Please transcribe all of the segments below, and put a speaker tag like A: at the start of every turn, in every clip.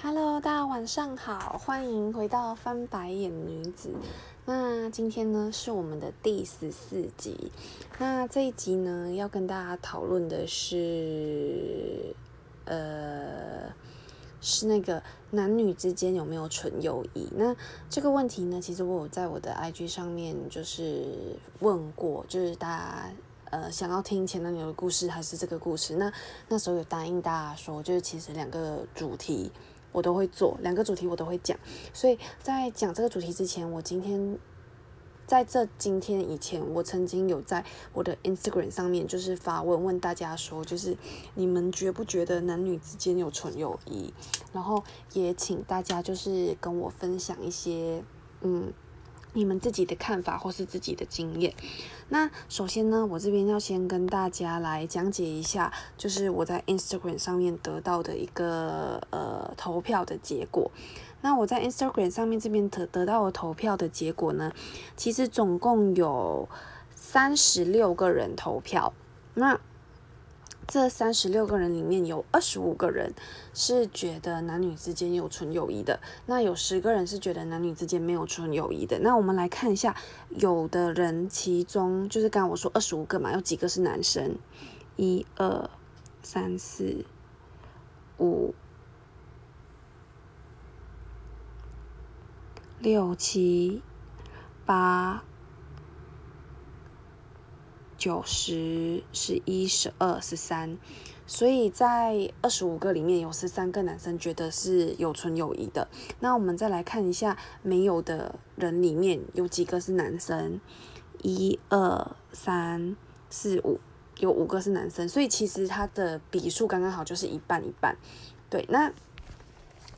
A: Hello，大家晚上好，欢迎回到翻白眼女子。那今天呢是我们的第十四集。那这一集呢要跟大家讨论的是，呃，是那个男女之间有没有纯友谊？那这个问题呢，其实我有在我的 IG 上面就是问过，就是大家呃想要听前男友的故事还是这个故事？那那时候有答应大家说，就是其实两个主题。我都会做两个主题，我都会讲。所以在讲这个主题之前，我今天在这今天以前，我曾经有在我的 Instagram 上面就是发问问大家说，就是你们觉不觉得男女之间有纯友谊？然后也请大家就是跟我分享一些嗯。你们自己的看法或是自己的经验。那首先呢，我这边要先跟大家来讲解一下，就是我在 Instagram 上面得到的一个呃投票的结果。那我在 Instagram 上面这边得得到的投票的结果呢，其实总共有三十六个人投票。那这三十六个人里面有二十五个人是觉得男女之间有纯友谊的，那有十个人是觉得男女之间没有纯友谊的。那我们来看一下，有的人其中就是刚刚我说二十五个嘛，有几个是男生？一二三四五六七八。九十、十一、十二、十三，所以在二十五个里面有十三个男生觉得是有纯友谊的。那我们再来看一下没有的人里面有几个是男生，一二三四五，有五个是男生，所以其实它的比数刚刚好就是一半一半。对，那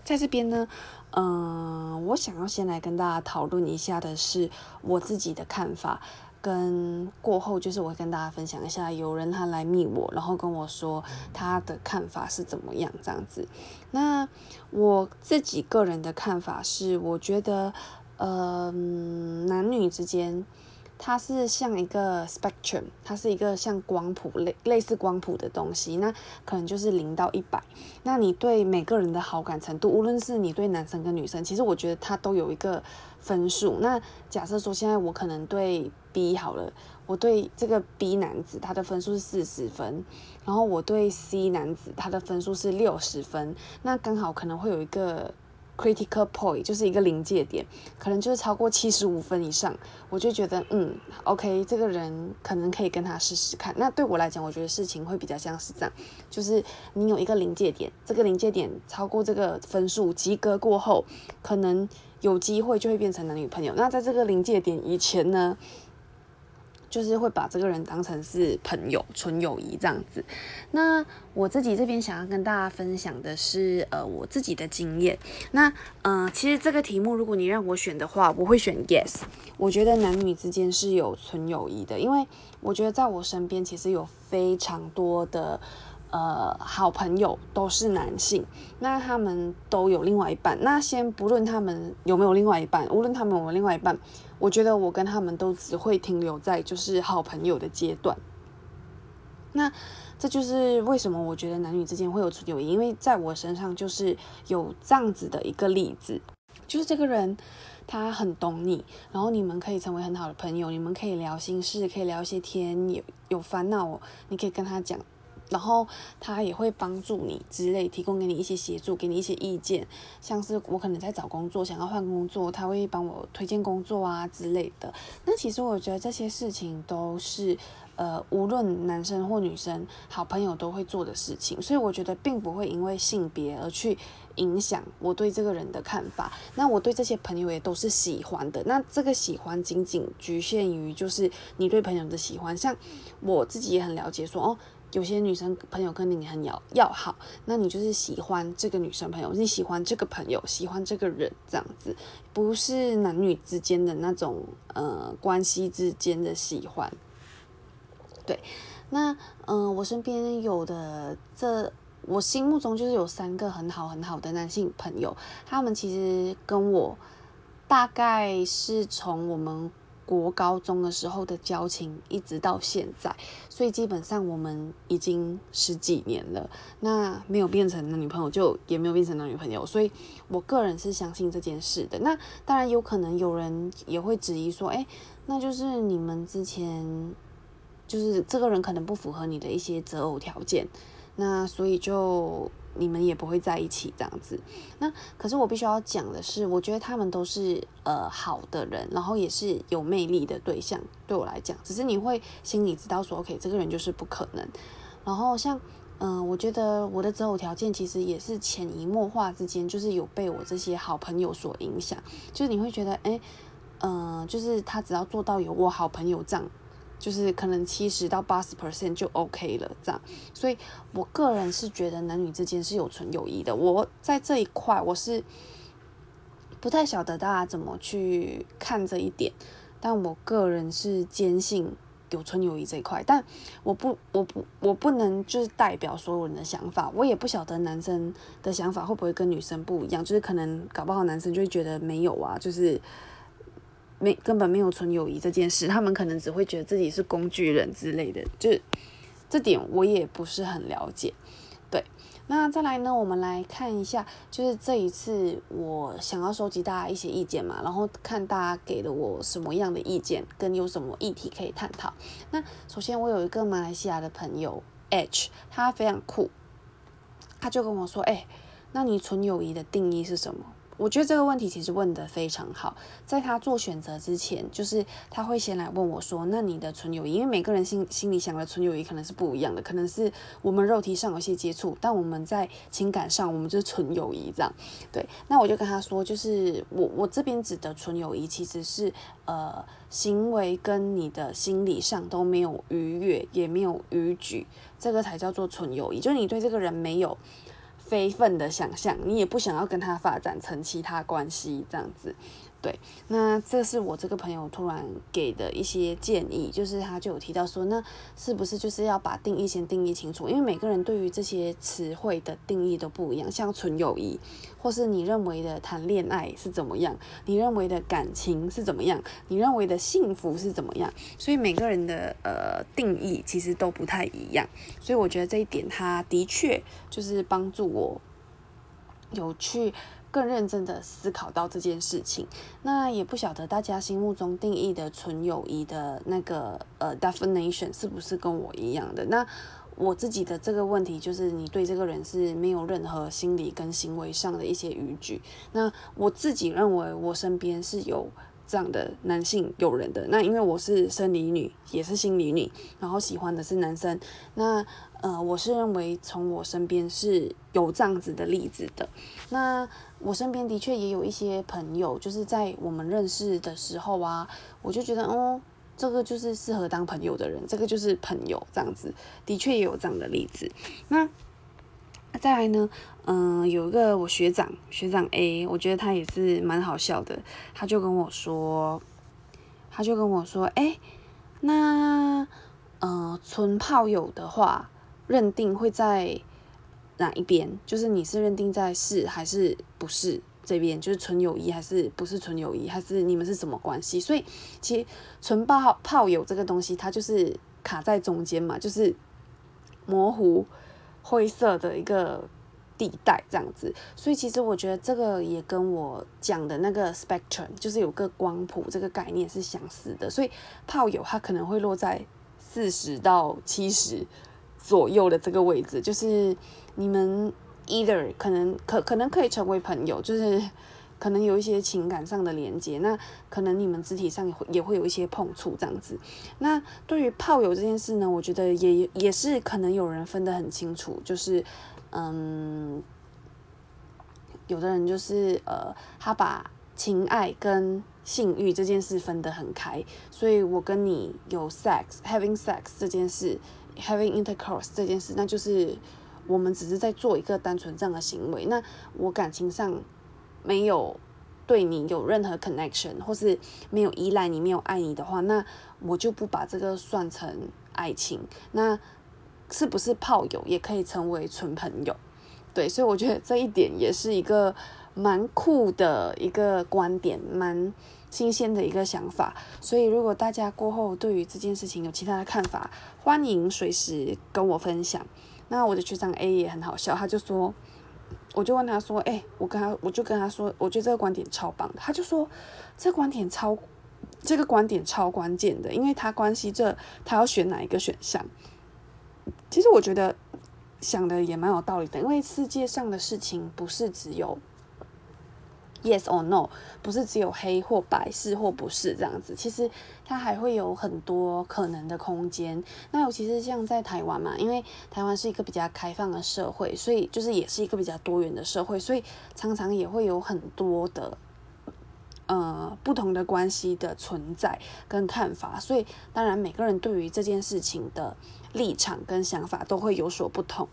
A: 在这边呢，嗯，我想要先来跟大家讨论一下的是我自己的看法。跟过后就是我会跟大家分享一下，有人他来密我，然后跟我说他的看法是怎么样这样子。那我自己个人的看法是，我觉得，呃，男女之间。它是像一个 spectrum，它是一个像光谱类类似光谱的东西，那可能就是零到一百。那你对每个人的好感程度，无论是你对男生跟女生，其实我觉得它都有一个分数。那假设说现在我可能对 B 好了，我对这个 B 男子他的分数是四十分，然后我对 C 男子他的分数是六十分，那刚好可能会有一个。Critical point 就是一个临界点，可能就是超过七十五分以上，我就觉得嗯，OK，这个人可能可以跟他试试看。那对我来讲，我觉得事情会比较像是这样，就是你有一个临界点，这个临界点超过这个分数及格过后，可能有机会就会变成男女朋友。那在这个临界点以前呢？就是会把这个人当成是朋友，纯友谊这样子。那我自己这边想要跟大家分享的是，呃，我自己的经验。那，嗯，其实这个题目如果你让我选的话，我会选 yes。我觉得男女之间是有纯友谊的，因为我觉得在我身边其实有非常多的。呃，好朋友都是男性，那他们都有另外一半。那先不论他们有没有另外一半，无论他们有没有另外一半，我觉得我跟他们都只会停留在就是好朋友的阶段。那这就是为什么我觉得男女之间会有纯友谊，因为在我身上就是有这样子的一个例子，就是这个人他很懂你，然后你们可以成为很好的朋友，你们可以聊心事，可以聊一些天，有有烦恼，你可以跟他讲。然后他也会帮助你之类，提供给你一些协助，给你一些意见，像是我可能在找工作，想要换工作，他会帮我推荐工作啊之类的。那其实我觉得这些事情都是，呃，无论男生或女生，好朋友都会做的事情。所以我觉得并不会因为性别而去影响我对这个人的看法。那我对这些朋友也都是喜欢的。那这个喜欢仅仅局限于就是你对朋友的喜欢，像我自己也很了解说哦。有些女生朋友跟你很要要好，那你就是喜欢这个女生朋友，你喜欢这个朋友，喜欢这个人这样子，不是男女之间的那种呃关系之间的喜欢。对，那嗯，我身边有的这，我心目中就是有三个很好很好的男性朋友，他们其实跟我大概是从我们。国高中的时候的交情，一直到现在，所以基本上我们已经十几年了，那没有变成男女朋友，就也没有变成男女朋友，所以我个人是相信这件事的。那当然有可能有人也会质疑说，哎，那就是你们之前就是这个人可能不符合你的一些择偶条件，那所以就。你们也不会在一起这样子，那可是我必须要讲的是，我觉得他们都是呃好的人，然后也是有魅力的对象，对我来讲，只是你会心里知道说，OK，这个人就是不可能。然后像嗯，我觉得我的择偶条件其实也是潜移默化之间，就是有被我这些好朋友所影响，就是你会觉得，哎，嗯，就是他只要做到有我好朋友这样。就是可能七十到八十 percent 就 OK 了，这样，所以我个人是觉得男女之间是有纯友谊的。我在这一块我是不太晓得大家怎么去看这一点，但我个人是坚信有纯友谊这一块。但我不，我不，我不能就是代表所有人的想法。我也不晓得男生的想法会不会跟女生不一样，就是可能搞不好男生就会觉得没有啊，就是。没根本没有纯友谊这件事，他们可能只会觉得自己是工具人之类的，就这点我也不是很了解。对，那再来呢，我们来看一下，就是这一次我想要收集大家一些意见嘛，然后看大家给了我什么样的意见，跟有什么议题可以探讨。那首先我有一个马来西亚的朋友 H，他非常酷，他就跟我说：“哎，那你纯友谊的定义是什么？”我觉得这个问题其实问得非常好，在他做选择之前，就是他会先来问我说：“那你的纯友谊？因为每个人心心里想的纯友谊可能是不一样的，可能是我们肉体上有些接触，但我们在情感上，我们就是纯友谊这样。对，那我就跟他说，就是我我这边指的纯友谊，其实是呃行为跟你的心理上都没有逾越，也没有逾矩，这个才叫做纯友谊，就是你对这个人没有。非分的想象，你也不想要跟他发展成其他关系，这样子。对，那这是我这个朋友突然给的一些建议，就是他就有提到说，那是不是就是要把定义先定义清楚？因为每个人对于这些词汇的定义都不一样，像纯友谊，或是你认为的谈恋爱是怎么样，你认为的感情是怎么样，你认为的幸福是怎么样，所以每个人的呃定义其实都不太一样，所以我觉得这一点他的确就是帮助我有去。更认真的思考到这件事情，那也不晓得大家心目中定义的纯友谊的那个呃 definition 是不是跟我一样的？那我自己的这个问题就是，你对这个人是没有任何心理跟行为上的一些逾矩。那我自己认为，我身边是有这样的男性友人的。那因为我是生理女，也是心理女，然后喜欢的是男生。那呃，我是认为从我身边是有这样子的例子的。那我身边的确也有一些朋友，就是在我们认识的时候啊，我就觉得，哦，这个就是适合当朋友的人，这个就是朋友这样子，的确也有这样的例子。那再来呢，嗯，有一个我学长，学长 A，我觉得他也是蛮好笑的，他就跟我说，他就跟我说，哎，那，嗯，纯炮友的话。认定会在哪一边？就是你是认定在是还是不是这边？就是纯友谊还是不是纯友谊？还是你们是什么关系？所以其实纯炮炮友这个东西，它就是卡在中间嘛，就是模糊灰色的一个地带这样子。所以其实我觉得这个也跟我讲的那个 spectrum，就是有个光谱这个概念是相似的。所以炮友他可能会落在四十到七十。左右的这个位置，就是你们 either 可能可可能可以成为朋友，就是可能有一些情感上的连接，那可能你们肢体上也会也会有一些碰触这样子。那对于炮友这件事呢，我觉得也也是可能有人分得很清楚，就是嗯，有的人就是呃，他把情爱跟性欲这件事分得很开，所以我跟你有 sex having sex 这件事。Having intercourse 这件事，那就是我们只是在做一个单纯这样的行为。那我感情上没有对你有任何 connection，或是没有依赖你、没有爱你的话，那我就不把这个算成爱情。那是不是炮友也可以成为纯朋友？对，所以我觉得这一点也是一个蛮酷的一个观点，蛮新鲜的一个想法。所以如果大家过后对于这件事情有其他的看法，欢迎随时跟我分享。那我的学长 A 也很好笑，他就说，我就问他说，哎，我跟他，我就跟他说，我觉得这个观点超棒。他就说，这观点超，这个观点超关键的，因为他关系这他要选哪一个选项。其实我觉得想的也蛮有道理的，因为世界上的事情不是只有。Yes or no，不是只有黑或白，是或不是这样子。其实它还会有很多可能的空间。那尤其是像在台湾嘛，因为台湾是一个比较开放的社会，所以就是也是一个比较多元的社会，所以常常也会有很多的呃不同的关系的存在跟看法。所以当然每个人对于这件事情的立场跟想法都会有所不同。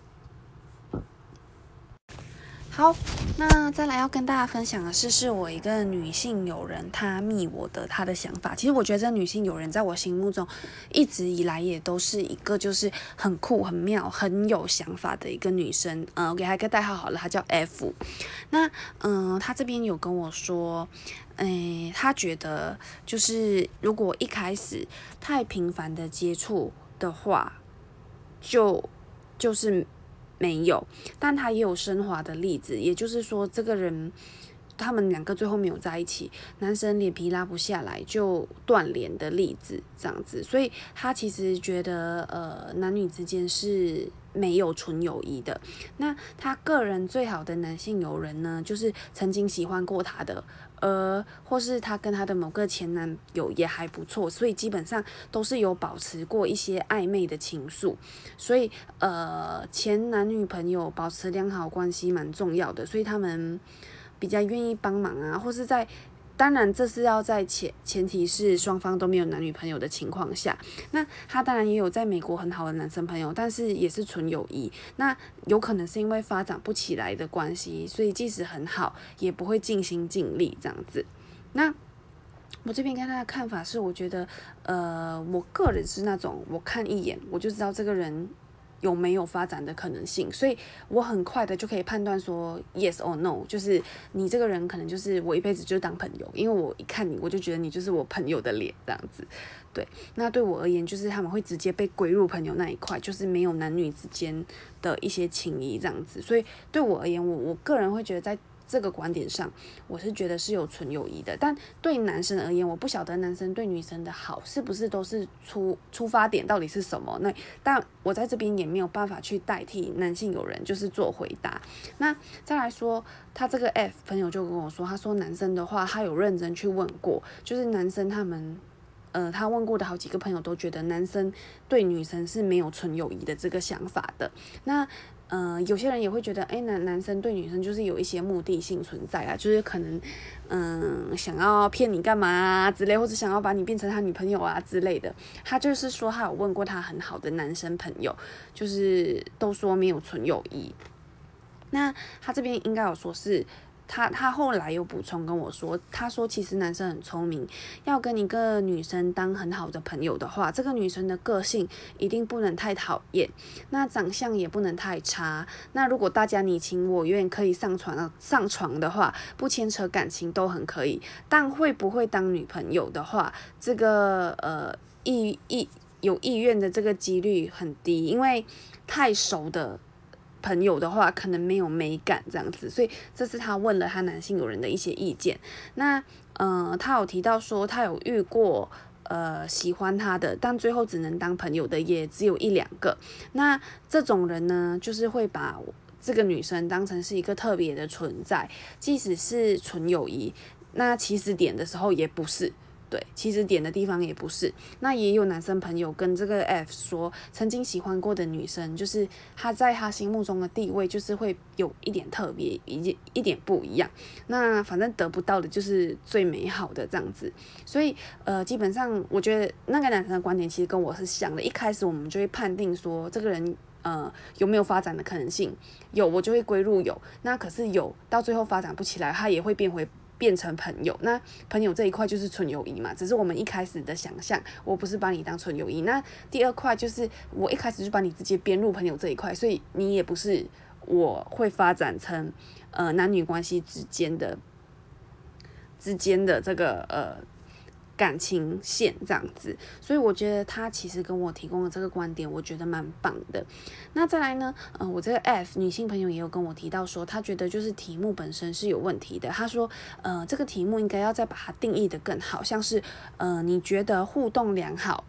A: 好，那再来要跟大家分享的是，是我一个女性友人，她密我的她的想法。其实我觉得这女性友人在我心目中一直以来也都是一个就是很酷、很妙、很有想法的一个女生。嗯，我给她一个代号好了，她叫 F。那嗯，她这边有跟我说，诶，她觉得就是如果一开始太频繁的接触的话，就就是。没有，但他也有升华的例子，也就是说，这个人他们两个最后没有在一起，男生脸皮拉不下来就断联的例子，这样子，所以他其实觉得，呃，男女之间是没有纯友谊的。那他个人最好的男性友人呢，就是曾经喜欢过他的。呃，或是她跟她的某个前男友也还不错，所以基本上都是有保持过一些暧昧的情愫，所以呃，前男女朋友保持良好关系蛮重要的，所以他们比较愿意帮忙啊，或是在。当然，这是要在前前提是双方都没有男女朋友的情况下。那他当然也有在美国很好的男生朋友，但是也是纯友谊。那有可能是因为发展不起来的关系，所以即使很好，也不会尽心尽力这样子。那我这边跟他的看法是，我觉得，呃，我个人是那种，我看一眼我就知道这个人。有没有发展的可能性？所以我很快的就可以判断说 yes or no，就是你这个人可能就是我一辈子就当朋友，因为我一看你我就觉得你就是我朋友的脸这样子。对，那对我而言就是他们会直接被归入朋友那一块，就是没有男女之间的一些情谊这样子。所以对我而言，我我个人会觉得在。这个观点上，我是觉得是有纯友谊的，但对男生而言，我不晓得男生对女生的好是不是都是出出发点到底是什么？那但我在这边也没有办法去代替男性友人，就是做回答。那再来说，他这个 F 朋友就跟我说，他说男生的话，他有认真去问过，就是男生他们，呃，他问过的好几个朋友都觉得男生对女生是没有纯友谊的这个想法的。那嗯，有些人也会觉得，哎，男男生对女生就是有一些目的性存在啊，就是可能，嗯，想要骗你干嘛啊之类，或者想要把你变成他女朋友啊之类的。他就是说，他有问过他很好的男生朋友，就是都说没有纯友谊。那他这边应该有说是。他他后来又补充跟我说，他说其实男生很聪明，要跟一个女生当很好的朋友的话，这个女生的个性一定不能太讨厌，那长相也不能太差。那如果大家你情我愿，可以上床上床的话，不牵扯感情都很可以。但会不会当女朋友的话，这个呃意意有意愿的这个几率很低，因为太熟的。朋友的话，可能没有美感这样子，所以这是他问了他男性友人的一些意见。那，呃，他有提到说，他有遇过呃喜欢他的，但最后只能当朋友的，也只有一两个。那这种人呢，就是会把这个女生当成是一个特别的存在，即使是纯友谊，那起始点的时候也不是。对，其实点的地方也不是。那也有男生朋友跟这个 F 说，曾经喜欢过的女生，就是他在他心目中的地位，就是会有一点特别，一一点不一样。那反正得不到的就是最美好的这样子。所以，呃，基本上我觉得那个男生的观点其实跟我是像的。一开始我们就会判定说，这个人呃有没有发展的可能性？有，我就会归入有。那可是有到最后发展不起来，他也会变回。变成朋友，那朋友这一块就是纯友谊嘛，只是我们一开始的想象，我不是把你当纯友谊。那第二块就是我一开始就把你直接编入朋友这一块，所以你也不是我会发展成呃男女关系之间的之间的这个呃。感情线这样子，所以我觉得他其实跟我提供的这个观点，我觉得蛮棒的。那再来呢，嗯，我这个 F 女性朋友也有跟我提到说，她觉得就是题目本身是有问题的。她说，呃，这个题目应该要再把它定义的更好，像是，呃，你觉得互动良好、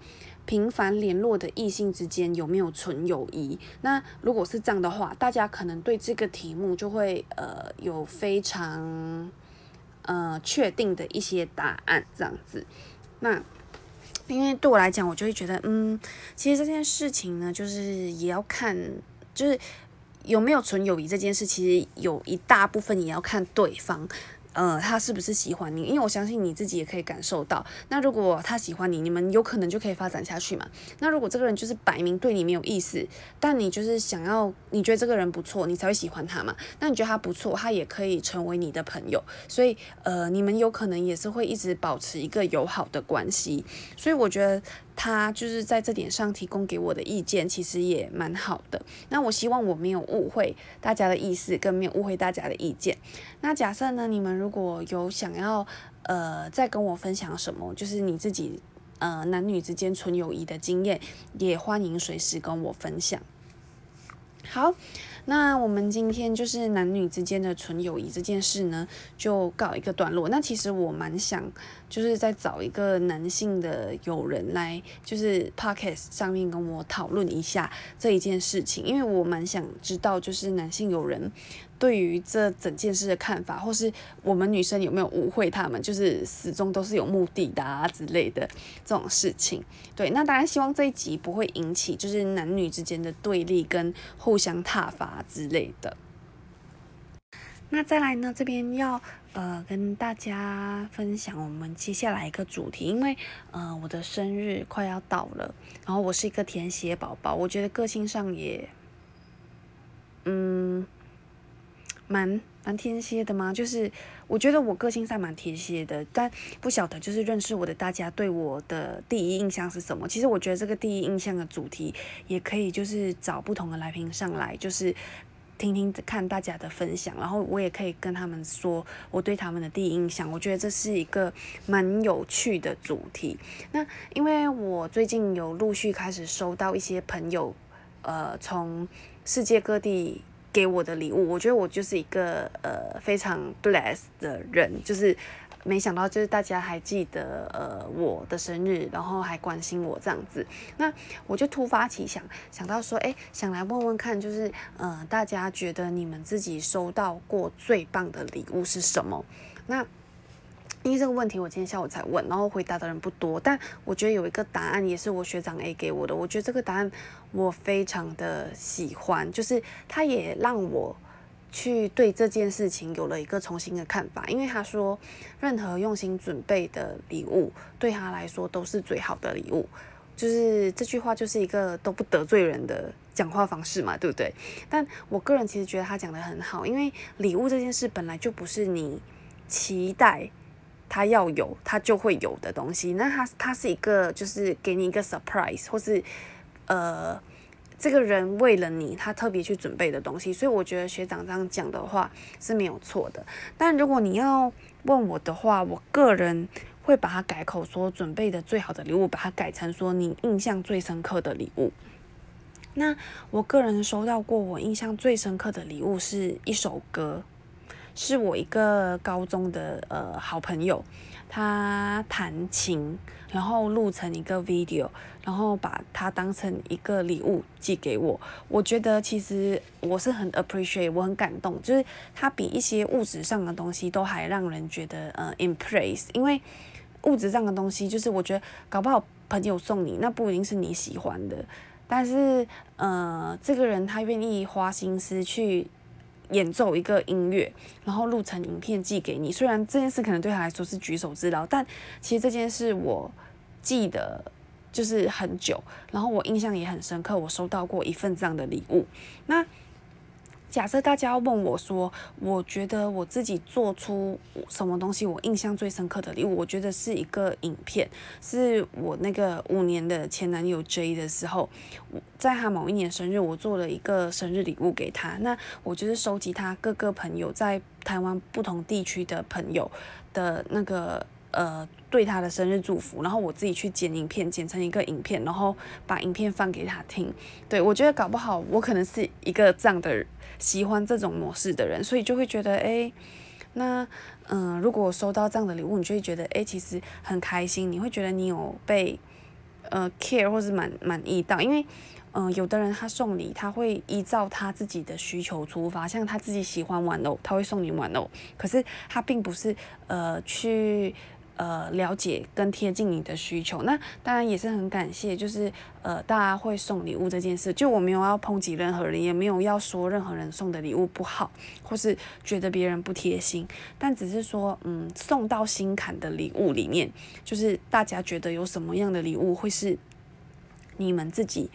A: 频繁联络的异性之间有没有纯友谊？那如果是这样的话，大家可能对这个题目就会呃有非常。呃，确定的一些答案这样子，那因为对我来讲，我就会觉得，嗯，其实这件事情呢，就是也要看，就是有没有纯友谊这件事，其实有一大部分也要看对方。呃，他是不是喜欢你？因为我相信你自己也可以感受到。那如果他喜欢你，你们有可能就可以发展下去嘛。那如果这个人就是摆明对你没有意思，但你就是想要，你觉得这个人不错，你才会喜欢他嘛。那你觉得他不错，他也可以成为你的朋友。所以，呃，你们有可能也是会一直保持一个友好的关系。所以我觉得。他就是在这点上提供给我的意见，其实也蛮好的。那我希望我没有误会大家的意思，更没有误会大家的意见。那假设呢，你们如果有想要呃再跟我分享什么，就是你自己呃男女之间纯友谊的经验，也欢迎随时跟我分享。好。那我们今天就是男女之间的纯友谊这件事呢，就告一个段落。那其实我蛮想，就是再找一个男性的友人来，就是 podcast 上面跟我讨论一下这一件事情，因为我蛮想知道，就是男性友人。对于这整件事的看法，或是我们女生有没有误会他们，就是始终都是有目的的啊之类的这种事情。对，那当然希望这一集不会引起就是男女之间的对立跟互相挞伐之类的。那再来呢，这边要呃跟大家分享我们接下来一个主题，因为呃我的生日快要到了，然后我是一个填写宝宝，我觉得个性上也嗯。蛮蛮天蝎的吗？就是我觉得我个性上蛮天蝎的，但不晓得就是认识我的大家对我的第一印象是什么。其实我觉得这个第一印象的主题也可以就是找不同的来宾上来，就是听听看大家的分享，然后我也可以跟他们说我对他们的第一印象。我觉得这是一个蛮有趣的主题。那因为我最近有陆续开始收到一些朋友，呃，从世界各地。给我的礼物，我觉得我就是一个呃非常 bless 的人，就是没想到就是大家还记得呃我的生日，然后还关心我这样子，那我就突发奇想，想到说，哎，想来问问看，就是呃大家觉得你们自己收到过最棒的礼物是什么？那因为这个问题我今天下午才问，然后回答的人不多，但我觉得有一个答案也是我学长 A 给我的，我觉得这个答案我非常的喜欢，就是他也让我去对这件事情有了一个重新的看法，因为他说任何用心准备的礼物对他来说都是最好的礼物，就是这句话就是一个都不得罪人的讲话方式嘛，对不对？但我个人其实觉得他讲的很好，因为礼物这件事本来就不是你期待。他要有，他就会有的东西。那他他是一个，就是给你一个 surprise，或是呃，这个人为了你，他特别去准备的东西。所以我觉得学长这样讲的话是没有错的。但如果你要问我的话，我个人会把它改口说，准备的最好的礼物，把它改成说你印象最深刻的礼物。那我个人收到过我印象最深刻的礼物是一首歌。是我一个高中的呃好朋友，他弹琴，然后录成一个 video，然后把它当成一个礼物寄给我。我觉得其实我是很 appreciate，我很感动，就是它比一些物质上的东西都还让人觉得呃 impress。因为物质上的东西，就是我觉得搞不好朋友送你，那不一定是你喜欢的，但是呃这个人他愿意花心思去。演奏一个音乐，然后录成影片寄给你。虽然这件事可能对他来说是举手之劳，但其实这件事我记得就是很久，然后我印象也很深刻。我收到过一份这样的礼物。那假设大家要问我说，我觉得我自己做出什么东西我印象最深刻的礼物，我觉得是一个影片，是我那个五年的前男友 J 的时候，在他某一年生日，我做了一个生日礼物给他。那我就是收集他各个朋友在台湾不同地区的朋友的那个。呃，对他的生日祝福，然后我自己去剪影片，剪成一个影片，然后把影片放给他听。对我觉得搞不好我可能是一个这样的喜欢这种模式的人，所以就会觉得，哎，那嗯，如果我收到这样的礼物，你就会觉得，哎，其实很开心，你会觉得你有被呃 care 或是满满意到，因为嗯，有的人他送礼，他会依照他自己的需求出发，像他自己喜欢玩偶，他会送你玩偶，可是他并不是呃去。呃，了解跟贴近你的需求，那当然也是很感谢，就是呃，大家会送礼物这件事，就我没有要抨击任何人，也没有要说任何人送的礼物不好，或是觉得别人不贴心，但只是说，嗯，送到心坎的礼物里面，就是大家觉得有什么样的礼物会是你们自己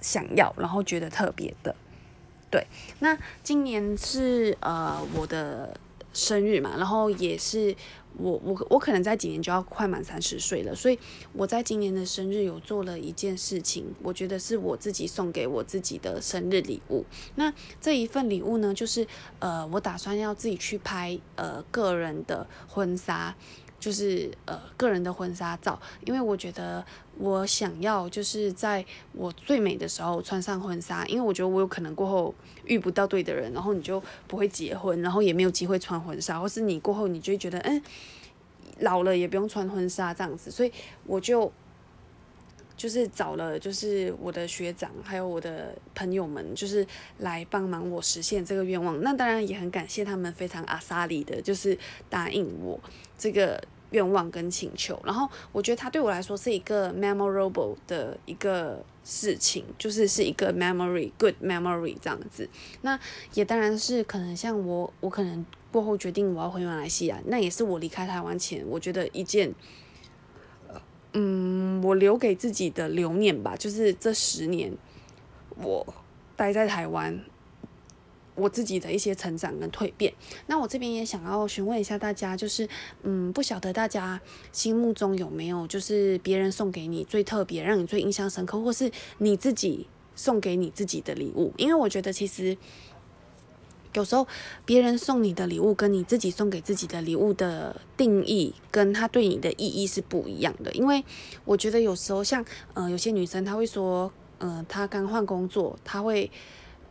A: 想要，然后觉得特别的，对，那今年是呃我的生日嘛，然后也是。我我我可能在几年就要快满三十岁了，所以我在今年的生日有做了一件事情，我觉得是我自己送给我自己的生日礼物。那这一份礼物呢，就是呃，我打算要自己去拍呃个人的婚纱，就是呃个人的婚纱照，因为我觉得我想要就是在我最美的时候穿上婚纱，因为我觉得我有可能过后遇不到对的人，然后你就不会结婚，然后也没有机会穿婚纱，或是你过后你就会觉得嗯。老了也不用穿婚纱这样子，所以我就就是找了就是我的学长还有我的朋友们，就是来帮忙我实现这个愿望。那当然也很感谢他们非常阿萨里的，就是答应我这个愿望跟请求。然后我觉得他对我来说是一个 memorable 的一个事情，就是是一个 memory good memory 这样子。那也当然是可能像我我可能。过后决定我要回马来西亚，那也是我离开台湾前，我觉得一件，嗯，我留给自己的留念吧，就是这十年我待在台湾，我自己的一些成长跟蜕变。那我这边也想要询问一下大家，就是嗯，不晓得大家心目中有没有就是别人送给你最特别、让你最印象深刻，或是你自己送给你自己的礼物？因为我觉得其实。有时候别人送你的礼物跟你自己送给自己的礼物的定义，跟他对你的意义是不一样的。因为我觉得有时候像呃有些女生她会说，呃她刚换工作，她会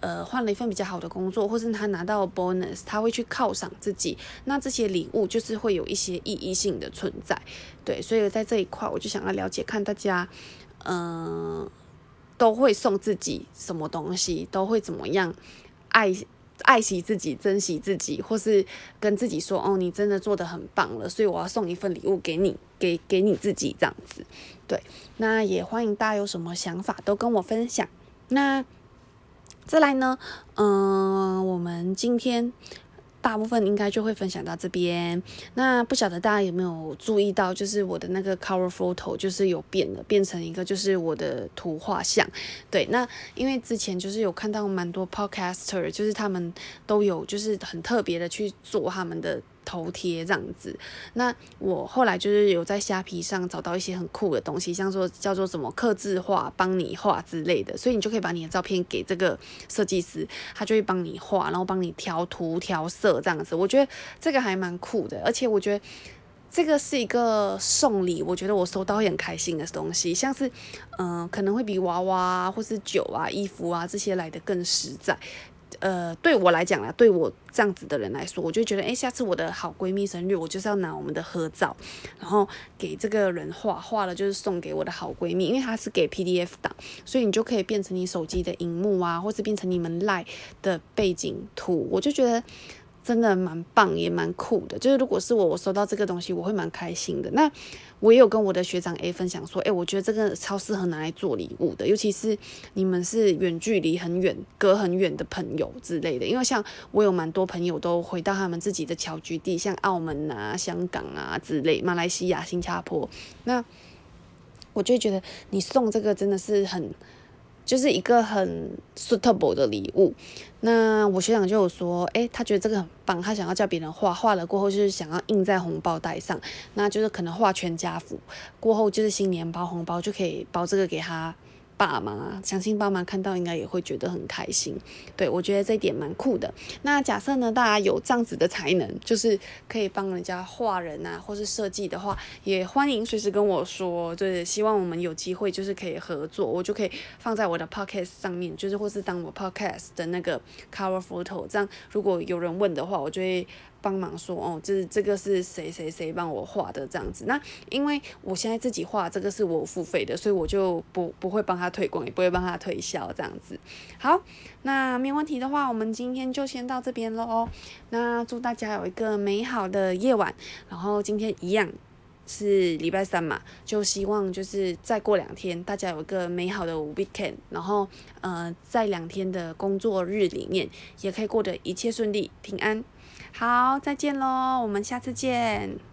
A: 呃换了一份比较好的工作，或是他拿到 bonus，他会去犒赏自己。那这些礼物就是会有一些意义性的存在，对。所以在这一块，我就想要了解看大家，嗯，都会送自己什么东西，都会怎么样爱。爱惜自己，珍惜自己，或是跟自己说：“哦，你真的做的很棒了，所以我要送一份礼物给你，给给你自己这样子。”对，那也欢迎大家有什么想法都跟我分享。那再来呢，嗯，我们今天。大部分应该就会分享到这边。那不晓得大家有没有注意到，就是我的那个 cover photo 就是有变了，变成一个就是我的图画像。对，那因为之前就是有看到蛮多 podcaster，就是他们都有就是很特别的去做他们的。头贴这样子，那我后来就是有在虾皮上找到一些很酷的东西，像说叫做什么刻字画、帮你画之类的，所以你就可以把你的照片给这个设计师，他就会帮你画，然后帮你调图、调色这样子。我觉得这个还蛮酷的，而且我觉得这个是一个送礼，我觉得我收到会很开心的东西，像是嗯，可能会比娃娃或是酒啊、衣服啊这些来的更实在。呃，对我来讲啦，对我这样子的人来说，我就觉得，哎，下次我的好闺蜜生日，我就是要拿我们的合照，然后给这个人画画了，就是送给我的好闺蜜，因为它是给 PDF 档，所以你就可以变成你手机的荧幕啊，或是变成你们 Line 的背景图，我就觉得。真的蛮棒，也蛮酷的。就是如果是我，我收到这个东西，我会蛮开心的。那我也有跟我的学长 A 分享说，哎，我觉得这个超适合拿来做礼物的，尤其是你们是远距离很远、隔很远的朋友之类的。因为像我有蛮多朋友都回到他们自己的侨居地，像澳门啊、香港啊之类，马来西亚、新加坡。那我就觉得你送这个真的是很。就是一个很 suitable 的礼物。那我学长就有说，诶，他觉得这个很棒，他想要叫别人画，画了过后就是想要印在红包袋上，那就是可能画全家福，过后就是新年包红包就可以包这个给他。爸妈，相信爸妈看到应该也会觉得很开心。对我觉得这一点蛮酷的。那假设呢，大家有这样子的才能，就是可以帮人家画人啊，或是设计的话，也欢迎随时跟我说。就是希望我们有机会，就是可以合作，我就可以放在我的 podcast 上面，就是或是当我 podcast 的那个 cover photo。这样如果有人问的话，我就会。帮忙说哦，这是这个是谁谁谁帮我画的这样子。那因为我现在自己画，这个是我付费的，所以我就不不会帮他推广，也不会帮他推销这样子。好，那没问题的话，我们今天就先到这边喽。那祝大家有一个美好的夜晚。然后今天一样是礼拜三嘛，就希望就是再过两天，大家有一个美好的 weekend。然后呃，在两天的工作日里面，也可以过得一切顺利、平安。好，再见喽，我们下次见。